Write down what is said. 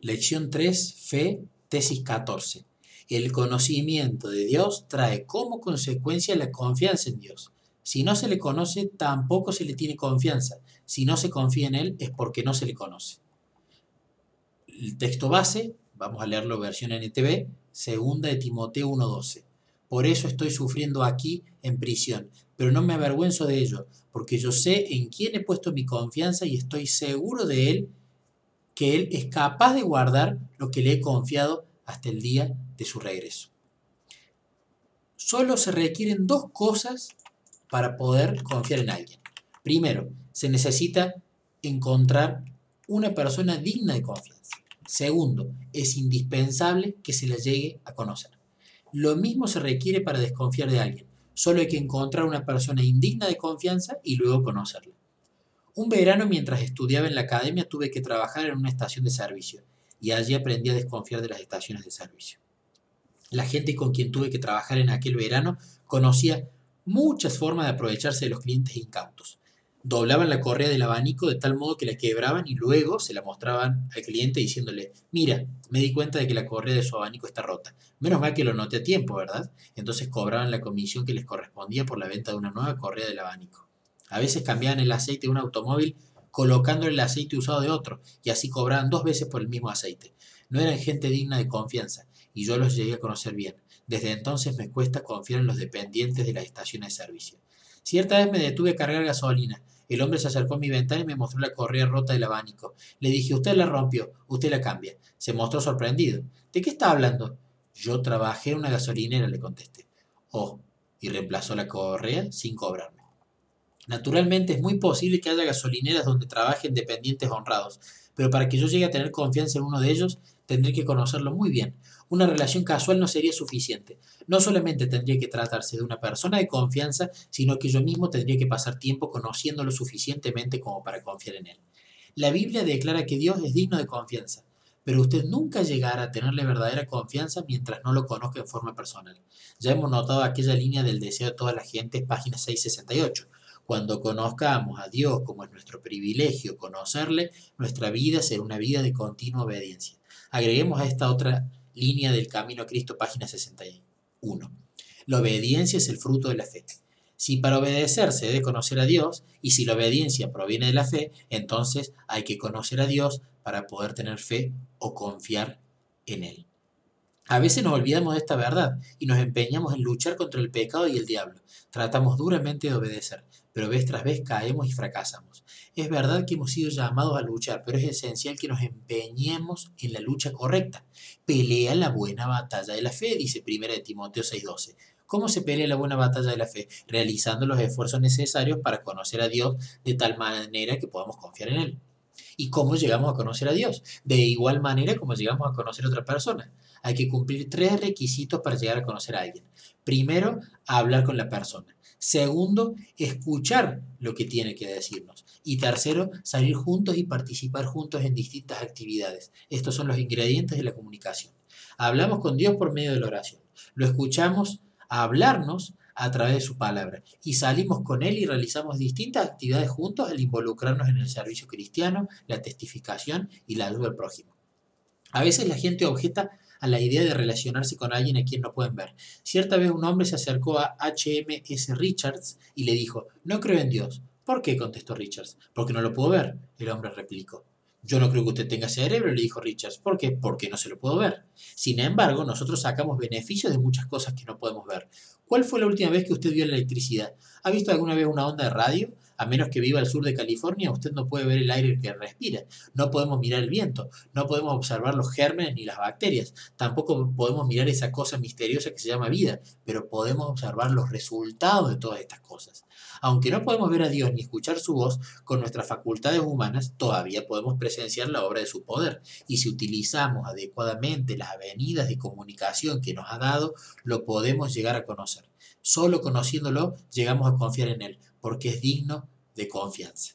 Lección 3, Fe, tesis 14. El conocimiento de Dios trae como consecuencia la confianza en Dios. Si no se le conoce, tampoco se le tiene confianza. Si no se confía en Él, es porque no se le conoce. El texto base, vamos a leerlo versión NTV, segunda de Timoteo 1.12. Por eso estoy sufriendo aquí en prisión, pero no me avergüenzo de ello, porque yo sé en quién he puesto mi confianza y estoy seguro de Él que Él es capaz de guardar lo que le he confiado hasta el día de su regreso. Solo se requieren dos cosas para poder confiar en alguien. Primero, se necesita encontrar una persona digna de confianza. Segundo, es indispensable que se la llegue a conocer. Lo mismo se requiere para desconfiar de alguien. Solo hay que encontrar una persona indigna de confianza y luego conocerla. Un verano mientras estudiaba en la academia tuve que trabajar en una estación de servicio y allí aprendí a desconfiar de las estaciones de servicio. La gente con quien tuve que trabajar en aquel verano conocía muchas formas de aprovecharse de los clientes incautos. Doblaban la correa del abanico de tal modo que la quebraban y luego se la mostraban al cliente diciéndole, mira, me di cuenta de que la correa de su abanico está rota. Menos mal que lo noté a tiempo, ¿verdad? Entonces cobraban la comisión que les correspondía por la venta de una nueva correa del abanico. A veces cambiaban el aceite de un automóvil colocándole el aceite usado de otro, y así cobraban dos veces por el mismo aceite. No eran gente digna de confianza, y yo los llegué a conocer bien. Desde entonces me cuesta confiar en los dependientes de las estaciones de servicio. Cierta vez me detuve a cargar gasolina. El hombre se acercó a mi ventana y me mostró la correa rota del abanico. Le dije, usted la rompió, usted la cambia. Se mostró sorprendido. ¿De qué está hablando? Yo trabajé en una gasolinera, le contesté. Oh, y reemplazó la correa sin cobrarme. Naturalmente es muy posible que haya gasolineras donde trabajen dependientes honrados, pero para que yo llegue a tener confianza en uno de ellos, tendré que conocerlo muy bien. Una relación casual no sería suficiente. No solamente tendría que tratarse de una persona de confianza, sino que yo mismo tendría que pasar tiempo conociéndolo suficientemente como para confiar en él. La Biblia declara que Dios es digno de confianza, pero usted nunca llegará a tenerle verdadera confianza mientras no lo conozca en forma personal. Ya hemos notado aquella línea del deseo de toda la gente, página 668. Cuando conozcamos a Dios como es nuestro privilegio conocerle, nuestra vida será una vida de continua obediencia. Agreguemos a esta otra línea del camino a Cristo, página 61. La obediencia es el fruto de la fe. Si para obedecer se debe conocer a Dios, y si la obediencia proviene de la fe, entonces hay que conocer a Dios para poder tener fe o confiar en Él. A veces nos olvidamos de esta verdad y nos empeñamos en luchar contra el pecado y el diablo. Tratamos duramente de obedecer, pero vez tras vez caemos y fracasamos. Es verdad que hemos sido llamados a luchar, pero es esencial que nos empeñemos en la lucha correcta. Pelea la buena batalla de la fe, dice 1 Timoteo 6:12. ¿Cómo se pelea la buena batalla de la fe? Realizando los esfuerzos necesarios para conocer a Dios de tal manera que podamos confiar en Él. ¿Y cómo llegamos a conocer a Dios? De igual manera como llegamos a conocer a otra persona. Hay que cumplir tres requisitos para llegar a conocer a alguien. Primero, hablar con la persona. Segundo, escuchar lo que tiene que decirnos. Y tercero, salir juntos y participar juntos en distintas actividades. Estos son los ingredientes de la comunicación. Hablamos con Dios por medio de la oración. Lo escuchamos hablarnos a través de su palabra. Y salimos con Él y realizamos distintas actividades juntos al involucrarnos en el servicio cristiano, la testificación y la ayuda al prójimo. A veces la gente objeta a la idea de relacionarse con alguien a quien no pueden ver. Cierta vez un hombre se acercó a HMS Richards y le dijo, no creo en Dios. ¿Por qué? contestó Richards. Porque no lo puedo ver, el hombre replicó. Yo no creo que usted tenga cerebro, le dijo Richards. ¿Por qué? Porque no se lo puedo ver. Sin embargo, nosotros sacamos beneficios de muchas cosas que no podemos ver. ¿Cuál fue la última vez que usted vio la electricidad? ¿Ha visto alguna vez una onda de radio? A menos que viva al sur de California, usted no puede ver el aire que respira, no podemos mirar el viento, no podemos observar los gérmenes ni las bacterias, tampoco podemos mirar esa cosa misteriosa que se llama vida, pero podemos observar los resultados de todas estas cosas. Aunque no podemos ver a Dios ni escuchar su voz, con nuestras facultades humanas todavía podemos presenciar la obra de su poder. Y si utilizamos adecuadamente las avenidas de comunicación que nos ha dado, lo podemos llegar a conocer. Solo conociéndolo llegamos a confiar en Él, porque es digno de confianza.